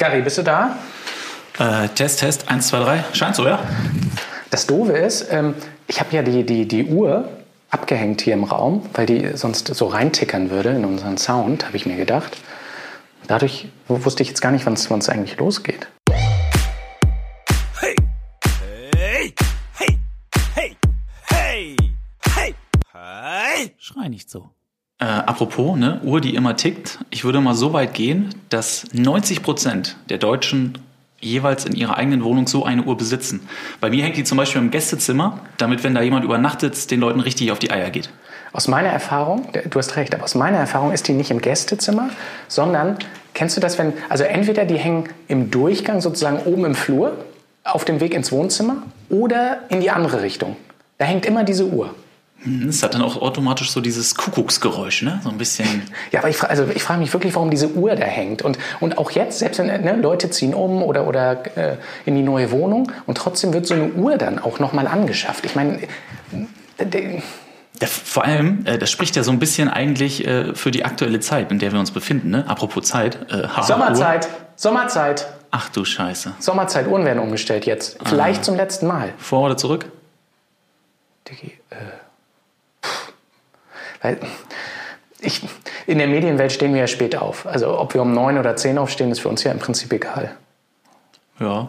Gary, bist du da? Äh, Test, Test, 1, 2, 3. Scheint so, ja? Das Doofe ist, ähm, ich habe ja die, die, die Uhr abgehängt hier im Raum, weil die sonst so reintickern würde in unseren Sound, habe ich mir gedacht. Dadurch wusste ich jetzt gar nicht, wann es eigentlich losgeht. Hey! Hey! Hey! Hey! Hey! Hey! Hey! Schrei nicht so. Äh, apropos, ne, Uhr, die immer tickt. Ich würde mal so weit gehen, dass 90 Prozent der Deutschen jeweils in ihrer eigenen Wohnung so eine Uhr besitzen. Bei mir hängt die zum Beispiel im Gästezimmer, damit, wenn da jemand übernachtet, den Leuten richtig auf die Eier geht. Aus meiner Erfahrung, du hast recht, aber aus meiner Erfahrung ist die nicht im Gästezimmer, sondern kennst du das, wenn, also entweder die hängen im Durchgang sozusagen oben im Flur, auf dem Weg ins Wohnzimmer oder in die andere Richtung. Da hängt immer diese Uhr. Es hat dann auch automatisch so dieses Kuckucksgeräusch, ne? So ein bisschen. Ja, aber ich, also ich frage mich wirklich, warum diese Uhr da hängt. Und, und auch jetzt, selbst wenn ne, Leute ziehen um oder, oder äh, in die neue Wohnung und trotzdem wird so eine Uhr dann auch nochmal angeschafft. Ich meine, ja, vor allem, äh, das spricht ja so ein bisschen eigentlich äh, für die aktuelle Zeit, in der wir uns befinden. Ne? Apropos Zeit. Äh, Sommerzeit. Uhr. Sommerzeit. Ach du Scheiße. Sommerzeit, Uhren werden umgestellt jetzt. Vielleicht ah. zum letzten Mal. Vor oder zurück? Digi, äh. Weil ich, in der Medienwelt stehen wir ja spät auf. Also ob wir um neun oder zehn aufstehen, ist für uns ja im Prinzip egal. Ja.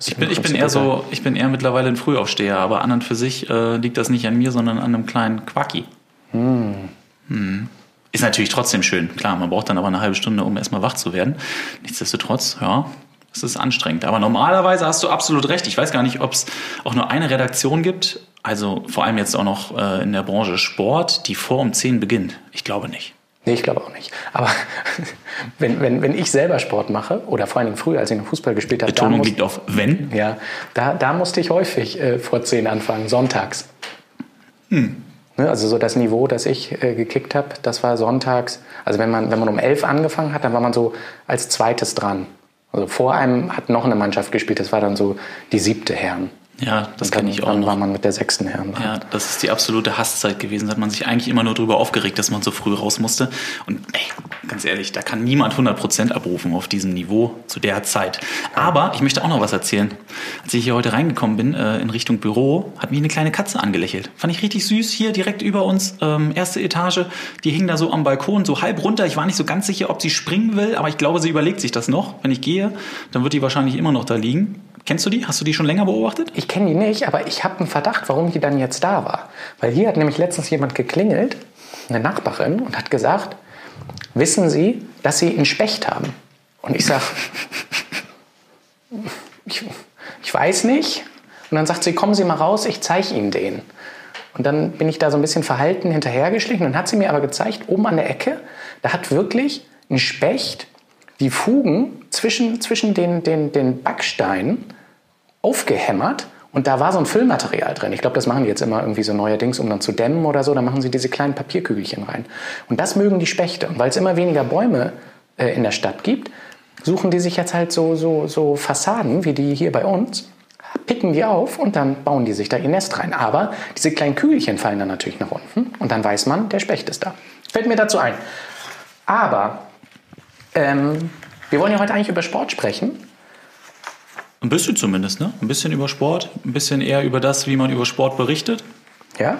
Ich bin, ich bin eher so, ich bin eher mittlerweile ein Frühaufsteher, aber an und für sich äh, liegt das nicht an mir, sondern an einem kleinen Quacki. Hm. Hm. Ist natürlich trotzdem schön. Klar, man braucht dann aber eine halbe Stunde, um erstmal wach zu werden. Nichtsdestotrotz, ja, es ist anstrengend. Aber normalerweise hast du absolut recht. Ich weiß gar nicht, ob es auch nur eine Redaktion gibt, also vor allem jetzt auch noch äh, in der Branche Sport, die vor um 10 beginnt. Ich glaube nicht. Nee, ich glaube auch nicht. Aber wenn, wenn, wenn ich selber Sport mache, oder vor allem früher, als ich noch Fußball gespielt habe. Betonung liegt auf wenn? Ja, da, da musste ich häufig äh, vor 10 anfangen, sonntags. Hm. Ne, also so das Niveau, das ich äh, gekickt habe, das war sonntags. Also wenn man, wenn man um 11 angefangen hat, dann war man so als zweites dran. Also vor einem hat noch eine Mannschaft gespielt, das war dann so die siebte Herren. Ja, das kenne ich auch dann war man mit der sechsten Herren. Ja, das ist die absolute Hasszeit gewesen. Da hat man sich eigentlich immer nur darüber aufgeregt, dass man so früh raus musste. Und ey, ganz ehrlich, da kann niemand 100% abrufen auf diesem Niveau zu der Zeit. Aber ich möchte auch noch was erzählen. Als ich hier heute reingekommen bin äh, in Richtung Büro, hat mich eine kleine Katze angelächelt. Fand ich richtig süß. Hier direkt über uns, ähm, erste Etage. Die hing da so am Balkon, so halb runter. Ich war nicht so ganz sicher, ob sie springen will, aber ich glaube, sie überlegt sich das noch. Wenn ich gehe, dann wird die wahrscheinlich immer noch da liegen. Kennst du die? Hast du die schon länger beobachtet? Ich kenne die nicht, aber ich habe einen Verdacht, warum die dann jetzt da war. Weil hier hat nämlich letztens jemand geklingelt, eine Nachbarin, und hat gesagt, wissen Sie, dass Sie einen Specht haben? Und ich sage, ich, ich weiß nicht. Und dann sagt sie, kommen Sie mal raus, ich zeige Ihnen den. Und dann bin ich da so ein bisschen verhalten hinterhergeschlichen. Und dann hat sie mir aber gezeigt, oben an der Ecke, da hat wirklich ein Specht die Fugen zwischen, zwischen den, den, den Backsteinen aufgehämmert und da war so ein Füllmaterial drin. Ich glaube, das machen die jetzt immer irgendwie so neuerdings, um dann zu dämmen oder so. Da machen sie diese kleinen Papierkügelchen rein. Und das mögen die Spechte. Und weil es immer weniger Bäume äh, in der Stadt gibt, suchen die sich jetzt halt so, so, so Fassaden wie die hier bei uns, picken die auf und dann bauen die sich da ihr Nest rein. Aber diese kleinen Kügelchen fallen dann natürlich nach unten und dann weiß man, der Specht ist da. Fällt mir dazu ein. Aber ähm, wir wollen ja heute eigentlich über Sport sprechen. Ein bisschen zumindest, ne? Ein bisschen über Sport, ein bisschen eher über das, wie man über Sport berichtet. Ja.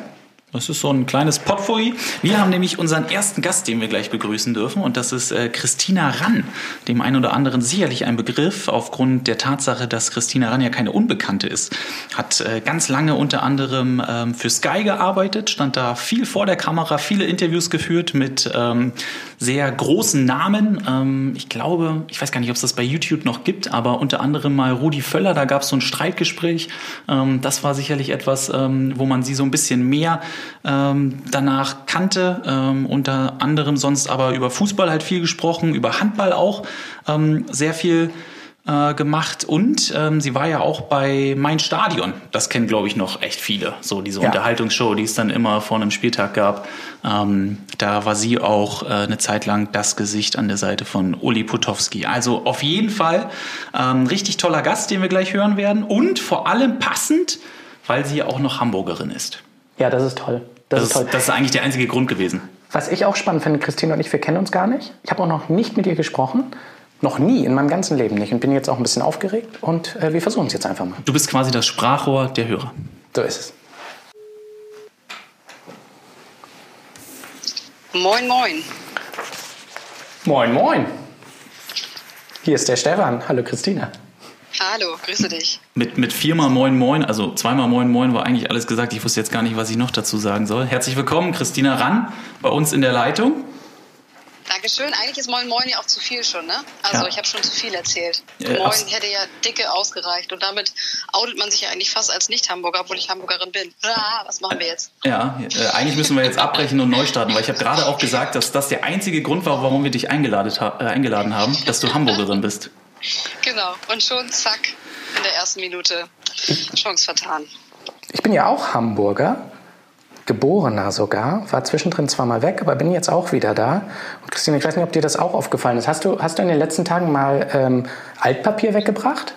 Das ist so ein kleines Potpourri. Wir haben nämlich unseren ersten Gast, den wir gleich begrüßen dürfen, und das ist äh, Christina Rann. Dem einen oder anderen sicherlich ein Begriff, aufgrund der Tatsache, dass Christina Rann ja keine Unbekannte ist. Hat äh, ganz lange unter anderem ähm, für Sky gearbeitet, stand da viel vor der Kamera, viele Interviews geführt mit ähm, sehr großen Namen. Ähm, ich glaube, ich weiß gar nicht, ob es das bei YouTube noch gibt, aber unter anderem mal Rudi Völler, da gab es so ein Streitgespräch. Ähm, das war sicherlich etwas, ähm, wo man sie so ein bisschen mehr ähm, danach kannte. Ähm, unter anderem sonst aber über Fußball halt viel gesprochen, über Handball auch ähm, sehr viel äh, gemacht und ähm, sie war ja auch bei Mein Stadion. Das kennen, glaube ich, noch echt viele. So diese ja. Unterhaltungsshow, die es dann immer vor einem Spieltag gab. Ähm, da war sie auch äh, eine Zeit lang das Gesicht an der Seite von Uli Putowski. Also auf jeden Fall ähm, richtig toller Gast, den wir gleich hören werden und vor allem passend, weil sie auch noch Hamburgerin ist. Ja, das ist toll. Das, das ist toll. Das ist eigentlich der einzige Grund gewesen. Was ich auch spannend finde, Christine und ich, wir kennen uns gar nicht. Ich habe auch noch nicht mit ihr gesprochen. Noch nie in meinem ganzen Leben nicht und bin jetzt auch ein bisschen aufgeregt und äh, wir versuchen es jetzt einfach mal. Du bist quasi das Sprachrohr der Hörer. So ist es. Moin, moin. Moin, moin. Hier ist der Stefan. Hallo Christina. Hallo, grüße dich. Mit, mit viermal Moin Moin, also zweimal Moin Moin war eigentlich alles gesagt. Ich wusste jetzt gar nicht, was ich noch dazu sagen soll. Herzlich willkommen, Christina Rann, bei uns in der Leitung. Dankeschön. Eigentlich ist Moin Moin ja auch zu viel schon, ne? Also Ja. ich habe schon zu viel erzählt. Ja, Moin abs- hätte ja dicke ausgereicht und damit outet man sich ja eigentlich fast als Nicht-Hamburger, obwohl ich Hamburgerin bin. Ah, was machen wir jetzt? Ja, äh, eigentlich müssen wir jetzt abbrechen und neu starten, weil ich habe gerade auch gesagt, dass das der einzige Grund war, warum wir dich eingeladen, ha äh, eingeladen haben, dass du Hamburgerin bist. Genau. Und schon zack, in der ersten Minute Chance vertan. Ich bin ja auch Hamburger, geborener sogar, war zwischendrin zwar mal weg, aber bin jetzt auch wieder da. Und Christine, ich weiß nicht, ob dir das auch aufgefallen ist. Hast du, hast du in den letzten Tagen mal ähm, Altpapier weggebracht?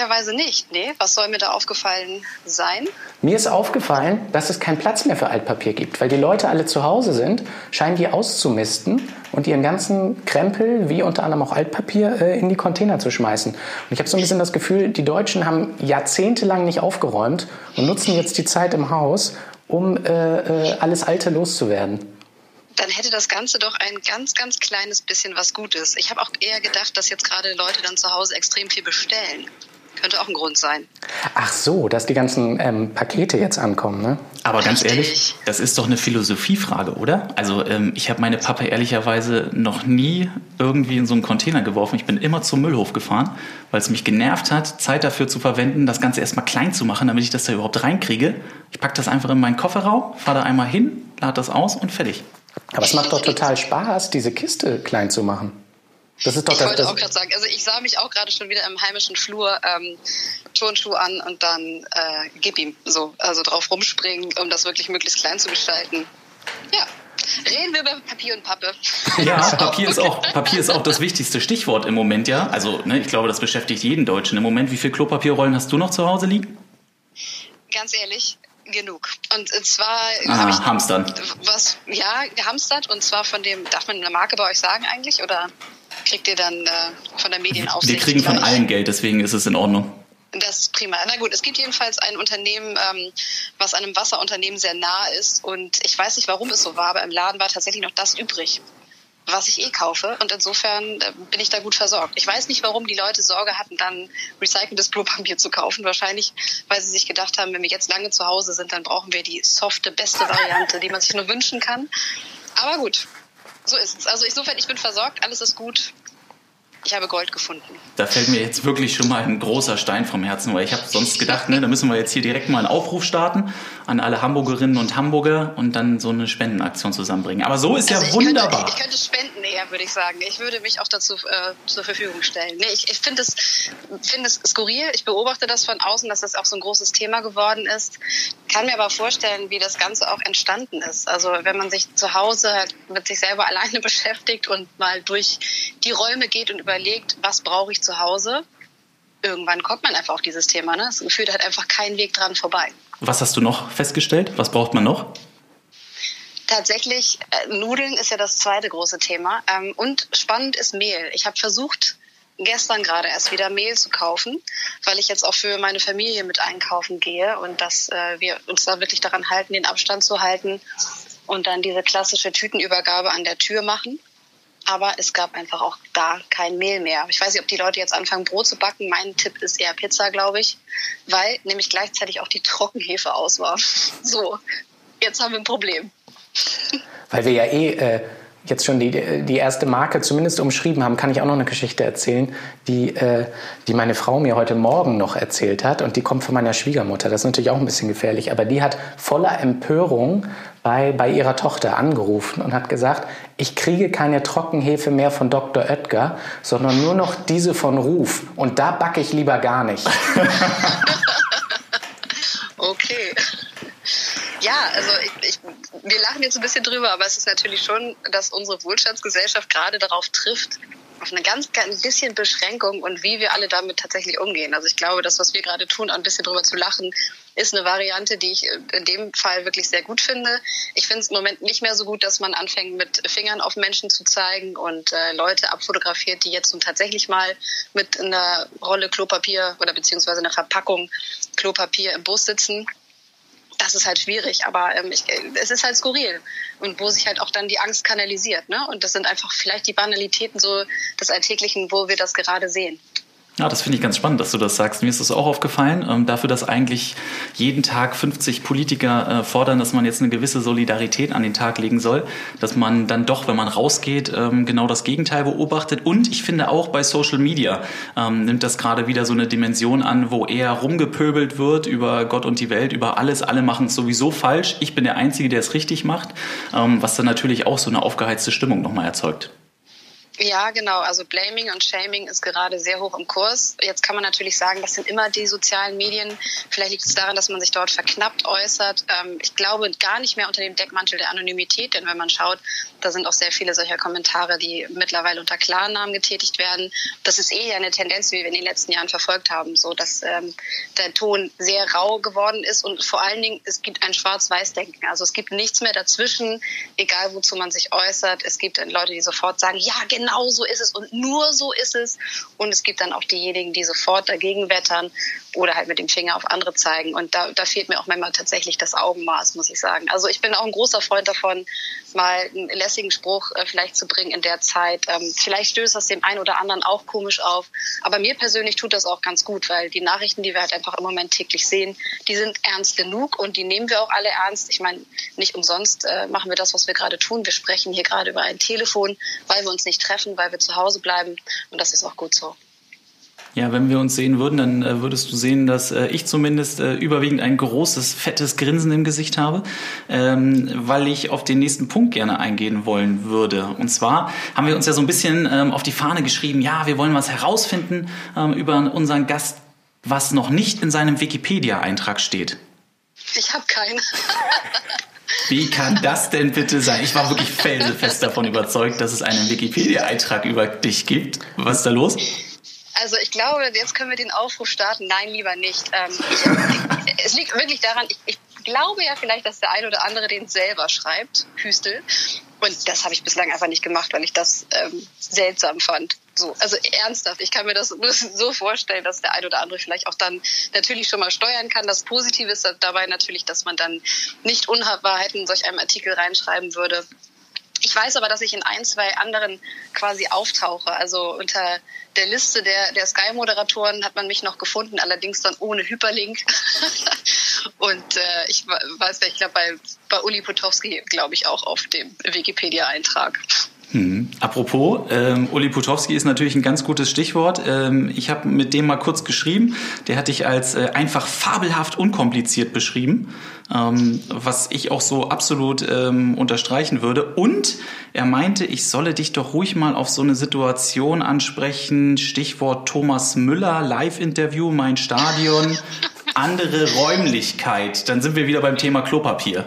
Ehrlicherweise nicht. Nee, was soll mir da aufgefallen sein? Mir ist aufgefallen, dass es keinen Platz mehr für Altpapier gibt, weil die Leute alle zu Hause sind, scheinen die auszumisten und ihren ganzen Krempel, wie unter anderem auch Altpapier, äh, in die Container zu schmeißen. Und ich habe so ein bisschen das Gefühl, die Deutschen haben jahrzehntelang nicht aufgeräumt und nutzen jetzt die Zeit im Haus, um äh, äh, alles Alte loszuwerden. dann hätte das Ganze doch ein ganz, ganz kleines bisschen was Gutes. Ich habe auch eher gedacht, dass jetzt gerade Leute dann zu Hause extrem viel bestellen. Könnte auch ein Grund sein. Ach so, dass die ganzen ähm, Pakete jetzt ankommen, ne? Aber ganz Richtig. ehrlich, das ist doch eine Philosophiefrage, oder? Also ähm, ich habe meine Pappe ehrlicherweise noch nie irgendwie in so einen Container geworfen. Ich bin immer zum Müllhof gefahren, weil es mich genervt hat, Zeit dafür zu verwenden, das Ganze erstmal klein zu machen, damit ich das da überhaupt reinkriege. Ich packe das einfach in meinen Kofferraum, fahre da einmal hin, lade das aus und fertig. Aber es macht doch total Spaß, diese Kiste klein zu machen. Das ist doch Ich das, wollte das auch gerade sagen, also ich sah mich auch gerade schon wieder im heimischen Flur ähm, Turnschuh an und dann äh, gib ihm so, also drauf rumspringen, um das wirklich möglichst klein zu gestalten. Ja, reden wir über Papier und Pappe. Ja, Papier ist auch, Papier ist auch das wichtigste Stichwort im Moment, ja. Also, ne, ich glaube, das beschäftigt jeden Deutschen im Moment. Wie viel Klopapierrollen hast du noch zu Hause liegen? Ganz ehrlich, genug. Und zwar Ah, habe ich hamstern. was, ja, gehamstert und zwar von dem, darf man eine Marke bei euch sagen eigentlich oder kriegt ihr dann äh, von der Medienaufsicht? Wir kriegen von gleich? allen Geld, deswegen ist es in Ordnung. Das ist prima. Na gut, es gibt jedenfalls ein Unternehmen, ähm, was einem Wasserunternehmen sehr nah ist und ich weiß nicht, warum es so war, aber im Laden war tatsächlich noch das übrig, was ich eh kaufe und insofern äh, bin ich da gut versorgt. Ich weiß nicht, warum die Leute Sorge hatten, dann recyceltes Klopapier zu kaufen. Wahrscheinlich, weil sie sich gedacht haben, wenn wir jetzt lange zu Hause sind, dann brauchen wir die softe, beste Variante, die man sich nur wünschen kann. Aber gut, so ist es. Also insofern, ich bin versorgt, alles ist gut. Ich habe Gold gefunden. Da fällt mir jetzt wirklich schon mal ein großer Stein vom Herzen, weil ich habe sonst gedacht, ne, da müssen wir jetzt hier direkt mal einen Aufruf starten an alle Hamburgerinnen und Hamburger und dann so eine Spendenaktion zusammenbringen. Aber so ist ja Also ich wunderbar. Könnte, ich könnte spenden eher, würde ich sagen. Ich würde mich auch dazu äh, zur Verfügung stellen. Nee, ich, ich finde es, finde es skurril. Ich beobachte das von außen, dass das auch so ein großes Thema geworden ist. Kann mir aber vorstellen, wie das Ganze auch entstanden ist. Also wenn man sich zu Hause halt mit sich selber alleine beschäftigt und mal durch die Räume geht und überlegt, was brauche ich zu Hause, irgendwann kommt man einfach auf dieses Thema. Ne? Es führt halt einfach keinen Weg dran vorbei. Was hast du noch festgestellt? Was braucht man noch? Tatsächlich, äh, Nudeln ist ja das zweite große Thema. Ähm, und spannend ist Mehl. Ich habe versucht, gestern gerade erst wieder Mehl zu kaufen, weil ich jetzt auch für meine Familie mit einkaufen gehe und dass äh, wir uns da wirklich daran halten, den Abstand zu halten und dann diese klassische Tütenübergabe an der Tür machen. Aber es gab einfach auch da kein Mehl mehr. Ich weiß nicht, ob die Leute jetzt anfangen, Brot zu backen. Mein Tipp ist eher Pizza, glaube ich, weil nämlich gleichzeitig auch die Trockenhefe aus war. So, jetzt haben wir ein Problem. Weil wir ja eh äh, jetzt schon die, die erste Marke zumindest umschrieben haben, kann ich auch noch eine Geschichte erzählen, die, äh, die meine Frau mir heute Morgen noch erzählt hat. Und die kommt von meiner Schwiegermutter. Das ist natürlich auch ein bisschen gefährlich. Aber die hat voller Empörung bei, bei ihrer Tochter angerufen und hat gesagt, ich kriege keine Trockenhefe mehr von Dr. Oetker, sondern nur noch diese von Ruf. Und da backe ich lieber gar nicht. Okay. Ja, also ich, ich, wir lachen jetzt ein bisschen drüber, aber es ist natürlich schon, dass unsere Wohlstandsgesellschaft gerade darauf trifft, auf eine ganz, ganz bisschen Beschränkung und wie wir alle damit tatsächlich umgehen. Also ich glaube, das, was wir gerade tun, ein bisschen drüber zu lachen, ist eine Variante, die ich in dem Fall wirklich sehr gut finde. Ich finde es im Moment nicht mehr so gut, dass man anfängt, mit Fingern auf Menschen zu zeigen und äh, Leute abfotografiert, die jetzt nun tatsächlich mal mit einer Rolle Klopapier oder beziehungsweise einer Verpackung Klopapier im Bus sitzen das ist halt schwierig, aber ähm, ich, es ist halt skurril und wo sich halt auch dann die Angst kanalisiert. Ne? Und das sind einfach vielleicht die Banalitäten so des Alltäglichen, wo wir das gerade sehen. Ja, das finde ich ganz spannend, dass du das sagst. Mir ist das auch aufgefallen, ähm, dafür, dass eigentlich jeden Tag 50 Politiker äh, fordern, dass man jetzt eine gewisse Solidarität an den Tag legen soll, dass man dann doch, wenn man rausgeht, ähm, genau das Gegenteil beobachtet. Und ich finde auch bei Social Media ähm, nimmt das gerade wieder so eine Dimension an, wo eher rumgepöbelt wird über Gott und die Welt, über alles. Alle machen es sowieso falsch. Ich bin der Einzige, der es richtig macht, ähm, was dann natürlich auch so eine aufgeheizte Stimmung nochmal erzeugt. Ja, genau. Also Blaming und Shaming ist gerade sehr hoch im Kurs. Jetzt kann man natürlich sagen, das sind immer die sozialen Medien. Vielleicht liegt es daran, dass man sich dort verknappt äußert. Ähm, ich glaube gar nicht mehr unter dem Deckmantel der Anonymität, denn wenn man schaut, da sind auch sehr viele solcher Kommentare, die mittlerweile unter Klarnamen getätigt werden. Das ist eh eine Tendenz, wie wir in den letzten Jahren verfolgt haben, so dass ähm, der Ton sehr rau geworden ist und vor allen Dingen es gibt ein Schwarz-Weiß-Denken. Also es gibt nichts mehr dazwischen, egal wozu man sich äußert. Es gibt Leute, die sofort sagen, ja genau genau so ist es und nur so ist es. Und es gibt dann auch diejenigen, die sofort dagegen wettern oder halt mit dem Finger auf andere zeigen. Und da, da fehlt mir auch manchmal tatsächlich das Augenmaß, muss ich sagen. Also ich bin auch ein großer Freund davon, mal einen lässigen Spruch äh, vielleicht zu bringen in der Zeit. Ähm, vielleicht stößt das dem einen oder anderen auch komisch auf. Aber mir persönlich tut das auch ganz gut, weil die Nachrichten, die wir halt einfach im Moment täglich sehen, die sind ernst genug und die nehmen wir auch alle ernst. Ich meine, nicht umsonst äh, machen wir das, was wir gerade tun. Wir sprechen hier gerade über ein Telefon, weil wir uns nicht treffen, weil wir zu Hause bleiben. Und das ist auch gut so. Ja, wenn wir uns sehen würden, dann äh, würdest du sehen, dass äh, ich zumindest äh, überwiegend ein großes, fettes Grinsen im Gesicht habe, ähm, weil ich auf den nächsten Punkt gerne eingehen wollen würde. Und zwar haben wir uns ja so ein bisschen ähm, auf die Fahne geschrieben, ja, wir wollen was herausfinden ähm, über unseren Gast, was noch nicht in seinem Wikipedia-Eintrag steht. Ich habe keinen. Wie kann das denn bitte sein? Ich war wirklich felsenfest davon überzeugt, dass es einen Wikipedia-Eintrag über dich gibt. Was ist da los? Also ich glaube, jetzt können wir den Aufruf starten. Nein, lieber nicht. Ähm, ich, es liegt wirklich daran, ich, ich glaube ja vielleicht, dass der ein oder andere den selber schreibt, Hüstel. Und das habe ich bislang einfach nicht gemacht, weil ich das ähm, seltsam fand. So, also ernsthaft, ich kann mir das so vorstellen, dass der ein oder andere vielleicht auch dann natürlich schon mal steuern kann. Das Positive ist dabei natürlich, dass man dann nicht Unwahrheiten in solch einem Artikel reinschreiben würde. Ich weiß aber, dass ich in ein, zwei anderen quasi auftauche. Also unter der Liste der, der Sky-Moderatoren hat man mich noch gefunden, allerdings dann ohne Hyperlink. Und äh, ich weiß nicht, ich glaube bei, bei Uli Potowski, glaube ich, auch auf dem Wikipedia-Eintrag. Hm. Apropos, ähm, Uli Putowski ist natürlich ein ganz gutes Stichwort. Ähm, ich habe mit dem mal kurz geschrieben. Der hat dich als äh, einfach fabelhaft unkompliziert beschrieben, ähm, was ich auch so absolut ähm, unterstreichen würde. Und er meinte, ich solle dich doch ruhig mal auf so eine Situation ansprechen. Stichwort Thomas Müller, Live-Interview, mein Stadion, andere Räumlichkeit. Dann sind wir wieder beim Thema Klopapier.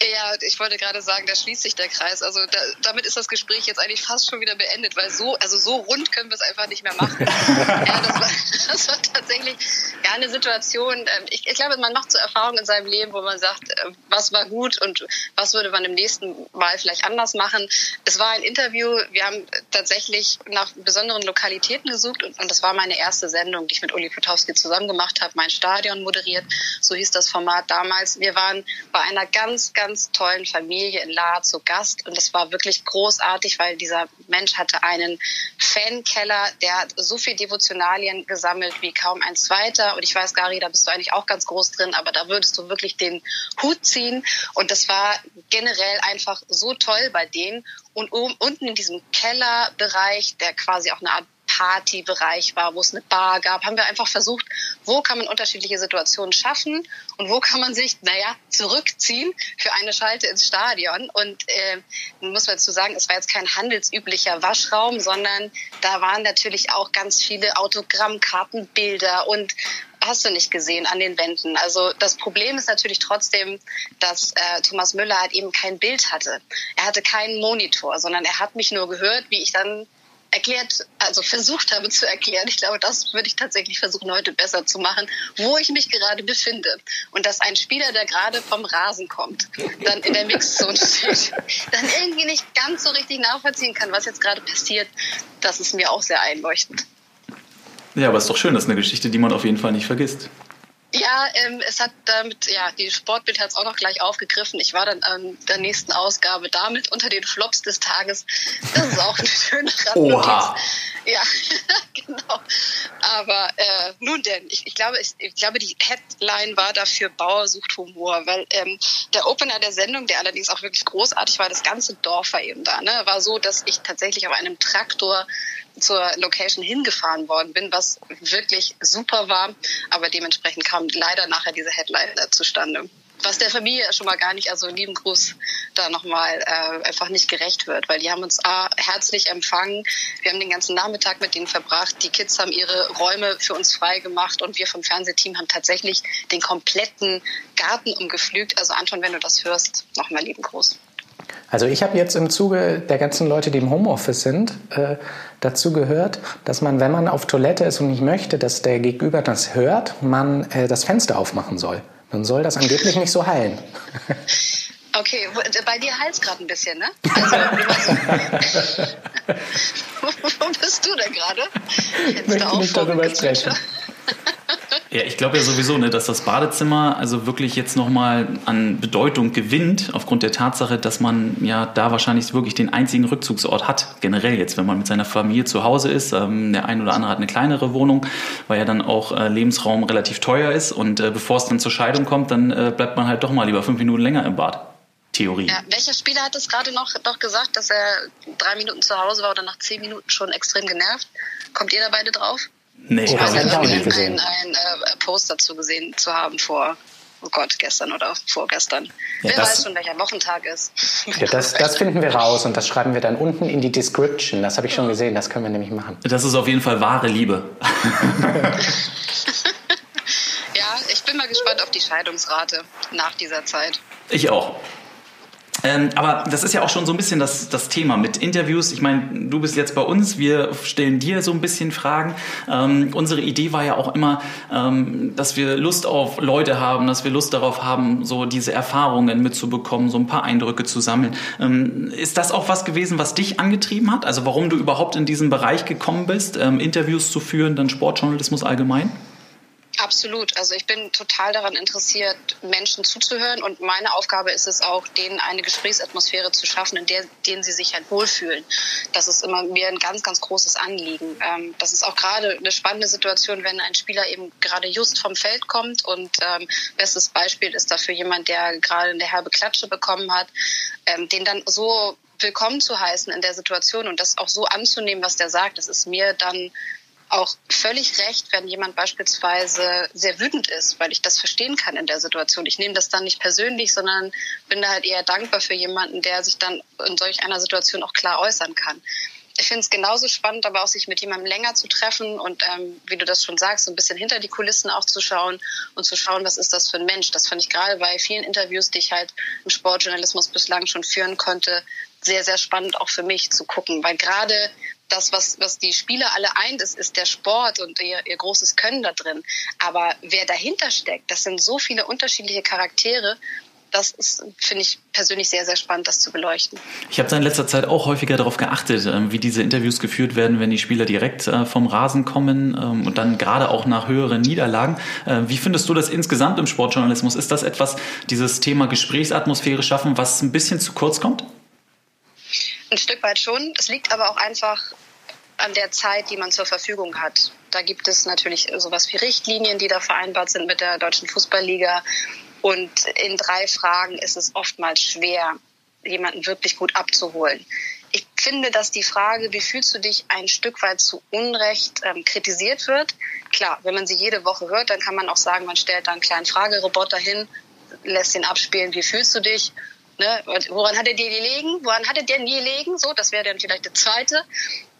Ja, ich wollte gerade sagen, da schließt sich der Kreis. Also da, damit ist das Gespräch jetzt eigentlich fast schon wieder beendet, weil so, also so rund können wir es einfach nicht mehr machen. ja, das war, das war tatsächlich ja eine Situation. Ähm, ich, ich glaube, man macht so Erfahrungen in seinem Leben, wo man sagt, äh, was war gut und was würde man im nächsten Mal vielleicht anders machen. Es war ein Interview. Wir haben tatsächlich nach besonderen Lokalitäten gesucht und, und das war meine erste Sendung, die ich mit Uli Potowski zusammen gemacht habe. Mein Stadion moderiert, so hieß das Format damals. Wir waren bei einer ganz, ganz ganz tollen Familie in Lahr zu Gast. Und das war wirklich großartig, weil dieser Mensch hatte einen Fankeller, der hat so viel Devotionalien gesammelt wie kaum ein zweiter. Und ich weiß, Gary, da bist du eigentlich auch ganz groß drin, aber da würdest du wirklich den Hut ziehen. Und das war generell einfach so toll bei denen. Und oben, unten in diesem Kellerbereich, der quasi auch eine Art Partybereich war, wo es eine Bar gab, haben wir einfach versucht, wo kann man unterschiedliche Situationen schaffen und wo kann man sich, naja, zurückziehen für eine Schalte ins Stadion. Und äh, muss man dazu sagen, es war jetzt kein handelsüblicher Waschraum, sondern da waren natürlich auch ganz viele Autogrammkarten, Bilder und hast du nicht gesehen an den Wänden. Also das Problem ist natürlich trotzdem, dass äh, Thomas Müller halt eben kein Bild hatte. Er hatte keinen Monitor, sondern er hat mich nur gehört, wie ich dann erklärt, also versucht habe zu erklären. Ich glaube, das würde ich tatsächlich versuchen, heute besser zu machen, wo ich mich gerade befinde. Und dass ein Spieler, der gerade vom Rasen kommt, dann in der Mixzone steht, dann irgendwie nicht ganz so richtig nachvollziehen kann, was jetzt gerade passiert, das ist mir auch sehr einleuchtend. Ja, aber es ist doch schön, das ist eine Geschichte, die man auf jeden Fall nicht vergisst. Ja, ähm, es hat damit, ja, die Sportbild hat es auch noch gleich aufgegriffen. Ich war dann an der nächsten Ausgabe damit unter den Flops des Tages. Das ist auch eine schöne Randnotiz. Oha. Ja, genau. Aber äh, nun denn, ich, ich, glaube, ich, ich glaube, die Headline war dafür Bauer sucht Humor, weil ähm, der Opener der Sendung, der allerdings auch wirklich großartig war, das ganze Dorf war eben da, ne, war so, dass ich tatsächlich auf einem Traktor zur Location hingefahren worden bin, was wirklich super war. Aber dementsprechend kam leider nachher diese Headline zustande. Was der Familie schon mal gar nicht, also lieben Gruß da nochmal äh, einfach nicht gerecht wird, weil die haben uns A, herzlich empfangen. Wir haben den ganzen Nachmittag mit denen verbracht. Die Kids haben ihre Räume für uns frei gemacht und wir vom Fernsehteam haben tatsächlich den kompletten Garten umgepflügt. Also Anton, wenn du das hörst, nochmal lieben Gruß. Also ich habe jetzt im Zuge der ganzen Leute, die im Homeoffice sind, äh, dazu gehört, dass man, wenn man auf Toilette ist und nicht möchte, dass der Gegenüber das hört, man äh, das Fenster aufmachen soll. Dann soll das angeblich nicht so heilen. Okay, bei dir heilt gerade ein bisschen, ne? Also, wo bist du denn gerade? Ich möchte nicht darüber sprechen. Ja, ich glaube ja sowieso, ne, dass das Badezimmer also wirklich jetzt nochmal an Bedeutung gewinnt, aufgrund der Tatsache, dass man ja da wahrscheinlich wirklich den einzigen Rückzugsort hat, generell jetzt, wenn man mit seiner Familie zu Hause ist. Ähm, der ein oder andere hat eine kleinere Wohnung, weil ja dann auch äh, Lebensraum relativ teuer ist. Und äh, bevor es dann zur Scheidung kommt, dann äh, bleibt man halt doch mal lieber fünf Minuten länger im Bad. Theorie. Ja, welcher Spieler hat es gerade noch, noch gesagt, dass er drei Minuten zu Hause war oder nach zehn Minuten schon extrem genervt? Kommt ihr da beide drauf? Nee, Ich hab ich auch meine, nicht gesehen. Ein, ein äh, Post dazu gesehen zu haben vor, oh Gott, gestern oder vorgestern. Ja, Wer das- weiß schon, welcher Wochentag ist. Ja, das, das finden wir raus und das schreiben wir dann unten in die Description. Das habe ich schon gesehen, das können wir nämlich machen. Das ist auf jeden Fall wahre Liebe. Ja, ich bin mal gespannt auf die Scheidungsrate nach dieser Zeit. Ich auch. Ähm, aber das ist ja auch schon so ein bisschen das, das Thema mit Interviews. Ich meine, du bist jetzt bei uns, wir stellen dir so ein bisschen Fragen. Ähm, unsere Idee war ja auch immer, ähm, dass wir Lust auf Leute haben, dass wir Lust darauf haben, so diese Erfahrungen mitzubekommen, so ein paar Eindrücke zu sammeln. Ähm, ist das auch was gewesen, was dich angetrieben hat? Also warum du überhaupt in diesen Bereich gekommen bist, ähm, Interviews zu führen, dann Sportjournalismus allgemein? Absolut. Also ich bin total daran interessiert, Menschen zuzuhören und meine Aufgabe ist es auch, denen eine Gesprächsatmosphäre zu schaffen, in der denen sie sich halt wohlfühlen. Das ist immer mir ein ganz, ganz großes Anliegen. Ähm, das ist auch gerade eine spannende Situation, wenn ein Spieler eben gerade just vom Feld kommt und ähm, bestes Beispiel ist dafür jemand, der gerade eine herbe Klatsche bekommen hat, ähm, den dann so willkommen zu heißen in der Situation und das auch so anzunehmen, was der sagt, das ist mir dann auch völlig recht, wenn jemand beispielsweise sehr wütend ist, weil ich das verstehen kann in der Situation. Ich nehme das dann nicht persönlich, sondern bin da halt eher dankbar für jemanden, der sich dann in solch einer Situation auch klar äußern kann. Ich finde es genauso spannend, aber auch sich mit jemandem länger zu treffen und ähm, wie du das schon sagst, so ein bisschen hinter die Kulissen auch zu schauen und zu schauen, was ist das für ein Mensch. Das fand ich gerade bei vielen Interviews, die ich halt im Sportjournalismus bislang schon führen konnte, sehr, sehr spannend auch für mich zu gucken, weil gerade das, was, was die Spieler alle eint, ist, ist der Sport und ihr, ihr großes Können da drin. Aber wer dahinter steckt, das sind so viele unterschiedliche Charaktere. Das ist, finde ich persönlich sehr, sehr spannend, das zu beleuchten. Ich habe da in letzter Zeit auch häufiger darauf geachtet, ähm, wie diese Interviews geführt werden, wenn die Spieler direkt äh, vom Rasen kommen ähm, und dann gerade auch nach höheren Niederlagen. Äh, Wie findest du das insgesamt im Sportjournalismus? Ist das etwas, dieses Thema Gesprächsatmosphäre schaffen, was ein bisschen zu kurz kommt? Ein Stück weit schon. Es liegt aber auch einfach an der Zeit, die man zur Verfügung hat. Da gibt es natürlich sowas wie Richtlinien, die da vereinbart sind mit der Deutschen Fußballliga. Und in drei Fragen ist es oftmals schwer, jemanden wirklich gut abzuholen. Ich finde, dass die Frage, wie fühlst du dich, ein Stück weit zu Unrecht ähm, kritisiert wird. Klar, wenn man sie jede Woche hört, dann kann man auch sagen, man stellt da einen kleinen Frageroboter hin, lässt ihn abspielen, wie fühlst du dich, Ne? Woran hat er dir gelegen? Woran hat er dir nie gelegen? So, das wäre dann vielleicht der zweite.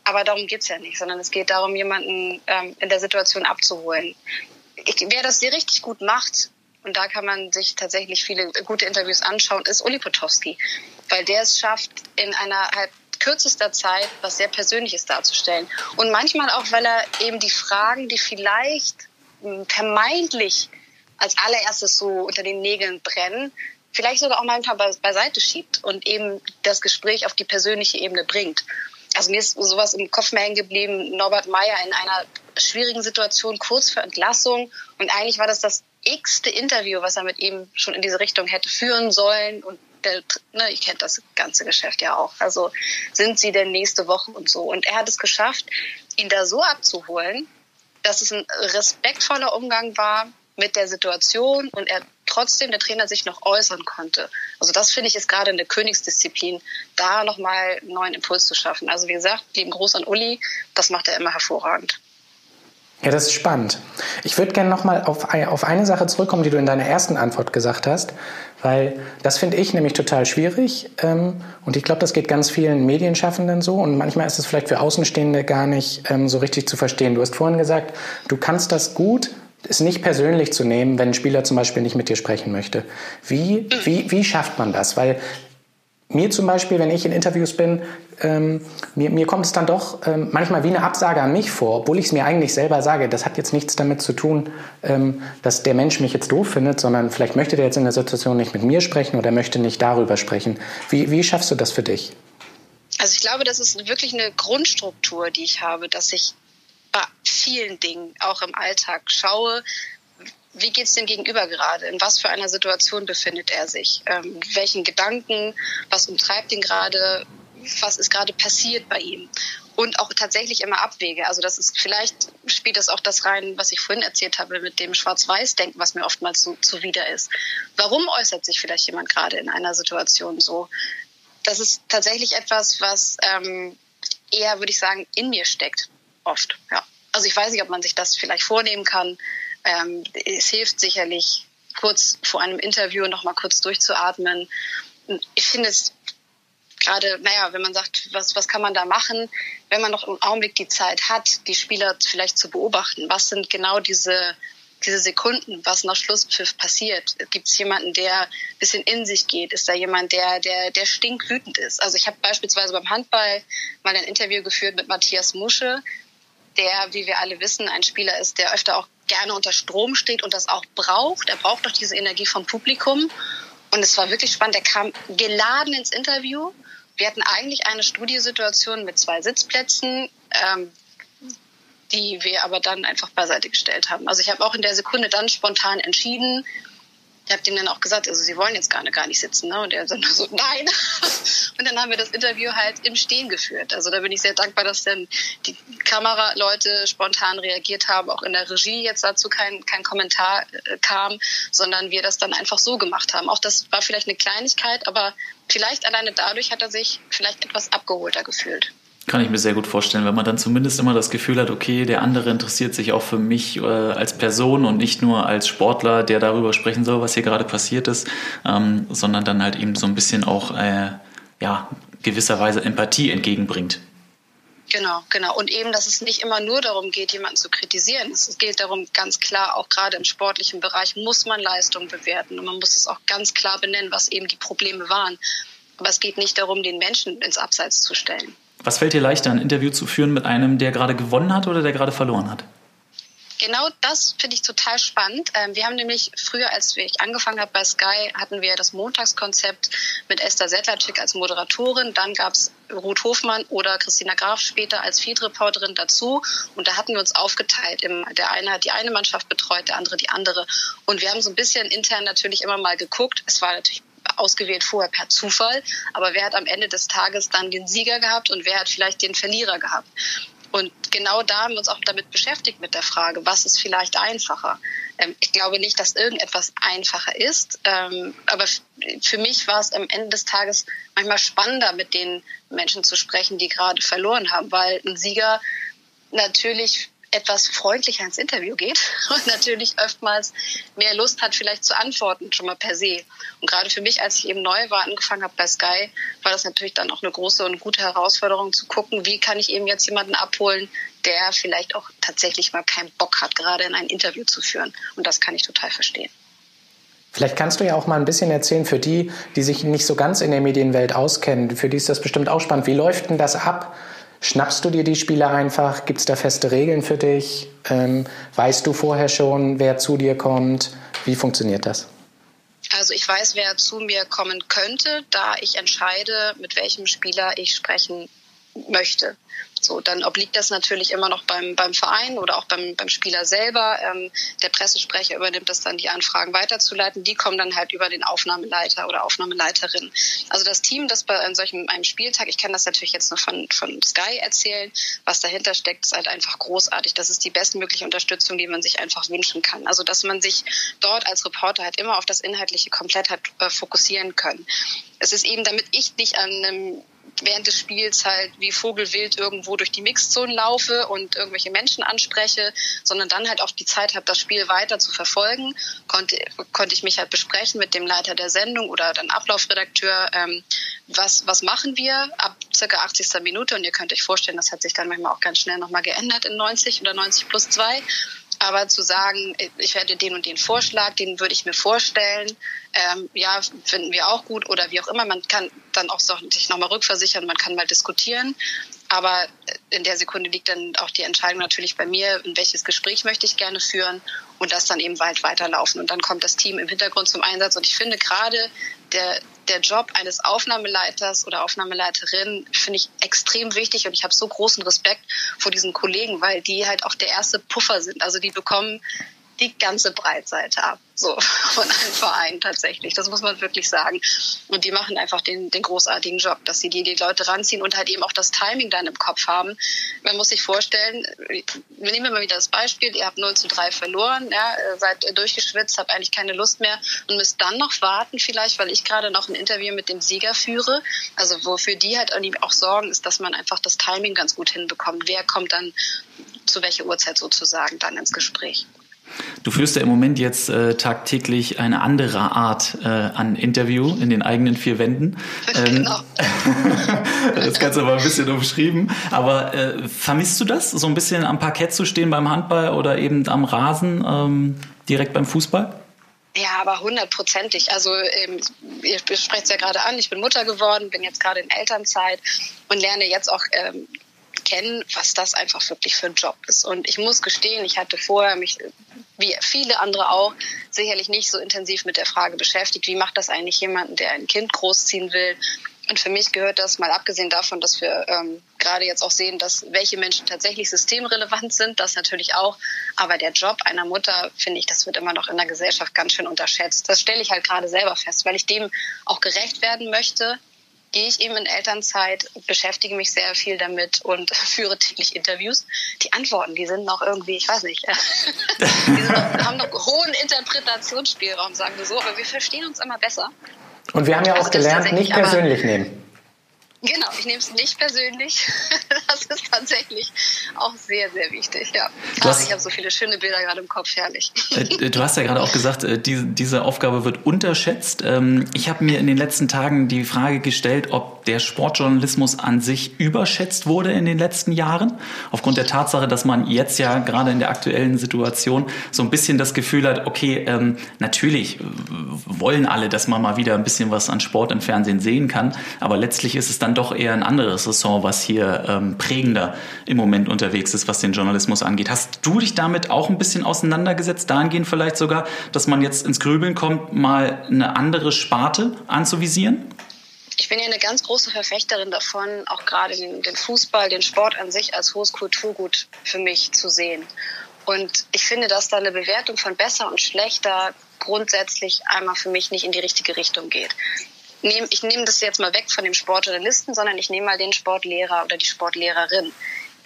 Aber darum geht's ja nicht, sondern es geht darum, jemanden ähm, in der Situation abzuholen. Ich, wer das hier richtig gut macht, und da kann man sich tatsächlich viele gute Interviews anschauen, ist Uli Potowski. Weil der es schafft, in einer halt kürzester Zeit was sehr Persönliches darzustellen. Und manchmal auch, weil er eben die Fragen, die vielleicht hm, vermeintlich als allererstes so unter den Nägeln brennen, vielleicht sogar auch manchmal beiseite schiebt und eben das Gespräch auf die persönliche Ebene bringt. Also mir ist sowas im Kopf mehr hängen geblieben, Norbert Meyer in einer schwierigen Situation kurz vor Entlassung und eigentlich war das das x-te Interview, was er mit ihm schon in diese Richtung hätte führen sollen und der, ne, ich kenne das ganze Geschäft ja auch. Also sind sie denn nächste Woche und so. Und er hat es geschafft, ihn da so abzuholen, dass es ein respektvoller Umgang war mit der Situation und er trotzdem der Trainer sich noch äußern konnte. Also das finde ich ist gerade eine Königsdisziplin, da nochmal einen neuen Impuls zu schaffen. Also wie gesagt, lieben Gruß an Uli, das macht er immer hervorragend. Ja, das ist spannend. Ich würde gerne nochmal auf, auf eine Sache zurückkommen, die du in deiner ersten Antwort gesagt hast, weil das finde ich nämlich total schwierig ähm, und ich glaube, das geht ganz vielen Medienschaffenden so und manchmal ist es vielleicht für Außenstehende gar nicht ähm, so richtig zu verstehen. Du hast vorhin gesagt, du kannst das gut, es nicht persönlich zu nehmen, wenn ein Spieler zum Beispiel nicht mit dir sprechen möchte. Wie, wie, wie schafft man das? Weil mir zum Beispiel, wenn ich in Interviews bin, ähm, mir, mir kommt es dann doch ähm, manchmal wie eine Absage an mich vor, obwohl ich es mir eigentlich selber sage. Das hat jetzt nichts damit zu tun, ähm, dass der Mensch mich jetzt doof findet, sondern vielleicht möchte der jetzt in der Situation nicht mit mir sprechen oder möchte nicht darüber sprechen. Wie, wie schaffst du das für dich? Also ich glaube, das ist wirklich eine Grundstruktur, die ich habe, dass ich bei vielen Dingen, auch im Alltag, schaue, wie geht es dem Gegenüber gerade? In was für einer Situation befindet er sich? Ähm, welchen Gedanken? Was umtreibt ihn gerade? Was ist gerade passiert bei ihm? Und auch tatsächlich immer Abwege. Also das ist vielleicht spielt das auch das rein, was ich vorhin erzählt habe mit dem Schwarz-Weiß-Denken, was mir oftmals so, zuwider ist. Warum äußert sich vielleicht jemand gerade in einer Situation so? Das ist tatsächlich etwas, was ähm, eher, würde ich sagen, in mir steckt. Oft, ja. Also ich weiß nicht, ob man sich das vielleicht vornehmen kann, ähm, es hilft sicherlich, kurz vor einem Interview noch mal kurz durchzuatmen. Ich finde es gerade, naja, wenn man sagt, was, was kann man da machen, wenn man noch im Augenblick die Zeit hat, die Spieler vielleicht zu beobachten. Was sind genau diese, diese Sekunden, was nach Schlusspfiff passiert? Gibt es jemanden, der ein bisschen in sich geht? Ist da jemand, der, der, der stinkwütend ist? Also ich habe beispielsweise beim Handball mal ein Interview geführt mit Matthias Musche, der, wie wir alle wissen, ein Spieler ist, der öfter auch gerne unter Strom steht und das auch braucht. Er braucht doch diese Energie vom Publikum. Und es war wirklich spannend. Er kam geladen ins Interview. Wir hatten eigentlich eine Studiosituation mit zwei Sitzplätzen, ähm, die wir aber dann einfach beiseite gestellt haben. Also ich habe auch in der Sekunde dann spontan entschieden, ich habe dem dann auch gesagt, also sie wollen jetzt gar, gar nicht sitzen. Ne? Und er sagt so, nein. Und dann haben wir das Interview halt im Stehen geführt. Also da bin ich sehr dankbar, dass dann die Kameraleute spontan reagiert haben, auch in der Regie jetzt dazu kein, kein Kommentar äh, kam, sondern wir das dann einfach so gemacht haben. Auch das war vielleicht eine Kleinigkeit, aber vielleicht alleine dadurch hat er sich vielleicht etwas abgeholter gefühlt. Kann ich mir sehr gut vorstellen, wenn man dann zumindest immer das Gefühl hat, okay, der andere interessiert sich auch für mich äh, als Person und nicht nur als Sportler, der darüber sprechen soll, was hier gerade passiert ist, ähm, sondern dann halt eben so ein bisschen auch äh, ja, gewisserweise Empathie entgegenbringt. Genau, genau. Und eben, dass es nicht immer nur darum geht, jemanden zu kritisieren. Es geht darum, ganz klar, auch gerade im sportlichen Bereich muss man Leistung bewerten und man muss es auch ganz klar benennen, was eben die Probleme waren. Aber es geht nicht darum, den Menschen ins Abseits zu stellen. Was fällt dir leichter, ein Interview zu führen mit einem, der gerade gewonnen hat oder der gerade verloren hat? Genau das finde ich total spannend. Ähm, wir haben nämlich früher, als ich angefangen habe bei Sky, hatten wir das Montagskonzept mit Esther Settlerczyk als Moderatorin. Dann gab es Ruth Hofmann oder Christina Graf später als Feed-Reporterin dazu. Und da hatten wir uns aufgeteilt. Der eine hat die eine Mannschaft betreut, der andere die andere. Und wir haben so ein bisschen intern natürlich immer mal geguckt. Es war natürlich ausgewählt vorher per Zufall. Aber wer hat am Ende des Tages dann den Sieger gehabt und wer hat vielleicht den Verlierer gehabt? Und genau da haben wir uns auch damit beschäftigt mit der Frage, was ist vielleicht einfacher? Ähm, ich glaube nicht, dass irgendetwas einfacher ist, ähm, aber für mich war es am Ende des Tages manchmal spannender, mit den Menschen zu sprechen, die gerade verloren haben, weil ein Sieger natürlich etwas freundlicher ins Interview geht und natürlich oftmals mehr Lust hat, vielleicht zu antworten, schon mal per se. Und gerade für mich, als ich eben neu war, angefangen habe bei Sky, war das natürlich dann auch eine große und gute Herausforderung zu gucken, wie kann ich eben jetzt jemanden abholen, der vielleicht auch tatsächlich mal keinen Bock hat, gerade in ein Interview zu führen. Und das kann ich total verstehen. Vielleicht kannst du ja auch mal ein bisschen erzählen für die, die sich nicht so ganz in der Medienwelt auskennen. Für die ist das bestimmt auch spannend. Wie läuft denn das ab? Schnappst du dir die Spieler einfach? Gibt es da feste Regeln für dich? Ähm, weißt du vorher schon, wer zu dir kommt? Wie funktioniert das? Also ich weiß, wer zu mir kommen könnte, da ich entscheide, mit welchem Spieler ich sprechen möchte. So, dann obliegt das natürlich immer noch beim, beim Verein oder auch beim, beim Spieler selber. Ähm, der Pressesprecher übernimmt das dann, die Anfragen weiterzuleiten. Die kommen dann halt über den Aufnahmeleiter oder Aufnahmeleiterin. Also das Team, das bei einem solchen einem Spieltag, ich kann das natürlich jetzt nur von, von Sky erzählen, was dahinter steckt, ist halt einfach großartig. Das ist die bestmögliche Unterstützung, die man sich einfach wünschen kann. Also dass man sich dort als Reporter halt immer auf das Inhaltliche komplett hat äh, fokussieren können. Es ist eben, damit ich nicht an einem während des Spiels halt wie Vogelwild irgendwo durch die Mixzone laufe und irgendwelche Menschen anspreche, sondern dann halt auch die Zeit habe, das Spiel weiter zu verfolgen, konnte, konnte ich mich halt besprechen mit dem Leiter der Sendung oder dann Ablaufredakteur, ähm, was, was machen wir ab circa 80. Minute und ihr könnt euch vorstellen, das hat sich dann manchmal auch ganz schnell nochmal geändert in 90 oder 90 plus 2 aber zu sagen, ich werde den und den Vorschlag, den würde ich mir vorstellen, ähm, ja, finden wir auch gut oder wie auch immer. Man kann dann auch sich nochmal rückversichern, man kann mal diskutieren. Aber in der Sekunde liegt dann auch die Entscheidung natürlich bei mir, in welches Gespräch möchte ich gerne führen und das dann eben weit weiterlaufen. Und dann kommt das Team im Hintergrund zum Einsatz. Und ich finde gerade der, der Job eines Aufnahmeleiters oder Aufnahmeleiterin finde ich extrem wichtig und ich habe so großen Respekt vor diesen Kollegen, weil die halt auch der erste Puffer sind. Also die bekommen die ganze Breitseite ab, so von einem Verein tatsächlich. Das muss man wirklich sagen. Und die machen einfach den, den großartigen Job, dass sie die, die Leute ranziehen und halt eben auch das Timing dann im Kopf haben. Man muss sich vorstellen, wir nehmen mal wieder das Beispiel, ihr habt 0 zu 3 verloren, ja, seid durchgeschwitzt, habt eigentlich keine Lust mehr und müsst dann noch warten vielleicht, weil ich gerade noch ein Interview mit dem Sieger führe. Also wofür die halt auch sorgen, ist, dass man einfach das Timing ganz gut hinbekommt. Wer kommt dann zu welcher Uhrzeit sozusagen dann ins Gespräch? Du führst ja im Moment jetzt äh, tagtäglich eine andere Art äh, an Interview in den eigenen vier Wänden. Ähm, genau. das Ganze aber ein bisschen umschrieben. Aber äh, vermisst du das, so ein bisschen am Parkett zu stehen beim Handball oder eben am Rasen ähm, direkt beim Fußball? Ja, aber hundertprozentig. Also ähm, ihr sprecht es ja gerade an, ich bin Mutter geworden, bin jetzt gerade in Elternzeit und lerne jetzt auch ähm, kennen, was das einfach wirklich für ein Job ist. Und ich muss gestehen, ich hatte vorher mich, wie viele andere auch, sicherlich nicht so intensiv mit der Frage beschäftigt, wie macht das eigentlich jemanden, der ein Kind großziehen will. Und für mich gehört das, mal abgesehen davon, dass wir ähm, gerade jetzt auch sehen, dass welche Menschen tatsächlich systemrelevant sind, das natürlich auch. Aber der Job einer Mutter, finde ich, das wird immer noch in der Gesellschaft ganz schön unterschätzt. Das stelle ich halt gerade selber fest, weil ich dem auch gerecht werden möchte gehe ich eben in Elternzeit, beschäftige mich sehr viel damit und führe täglich Interviews. Die Antworten, die sind noch irgendwie, ich weiß nicht, die noch, haben noch hohen Interpretationsspielraum, sagen wir so, aber wir verstehen uns immer besser. Und wir haben ja auch also gelernt, nicht persönlich nehmen. Genau, ich nehme es nicht persönlich. Das ist tatsächlich auch sehr, sehr wichtig. Ja. Ach, ich habe so viele schöne Bilder gerade im Kopf, herrlich. Äh, du hast ja gerade auch gesagt, äh, die, diese Aufgabe wird unterschätzt. Ähm, ich habe mir in den letzten Tagen die Frage gestellt, ob der Sportjournalismus an sich überschätzt wurde in den letzten Jahren. Aufgrund der Tatsache, dass man jetzt ja gerade in der aktuellen Situation so ein bisschen das Gefühl hat, okay, ähm, natürlich wollen alle, dass man mal wieder ein bisschen was an Sport im Fernsehen sehen kann, aber letztlich ist es dann dann doch eher ein anderes Ressort, was hier ähm, prägender im Moment unterwegs ist, was den Journalismus angeht. Hast du dich damit auch ein bisschen auseinandergesetzt, dahingehend vielleicht sogar, dass man jetzt ins Grübeln kommt, mal eine andere Sparte anzuvisieren? Ich bin ja eine ganz große Verfechterin davon, auch gerade den, den Fußball, den Sport an sich als hohes Kulturgut für mich zu sehen. Und ich finde, dass da eine Bewertung von besser und schlechter grundsätzlich einmal für mich nicht in die richtige Richtung geht nehm, ich nehme das jetzt mal weg von dem Sportjournalisten, sondern ich nehme mal den Sportlehrer oder die Sportlehrerin.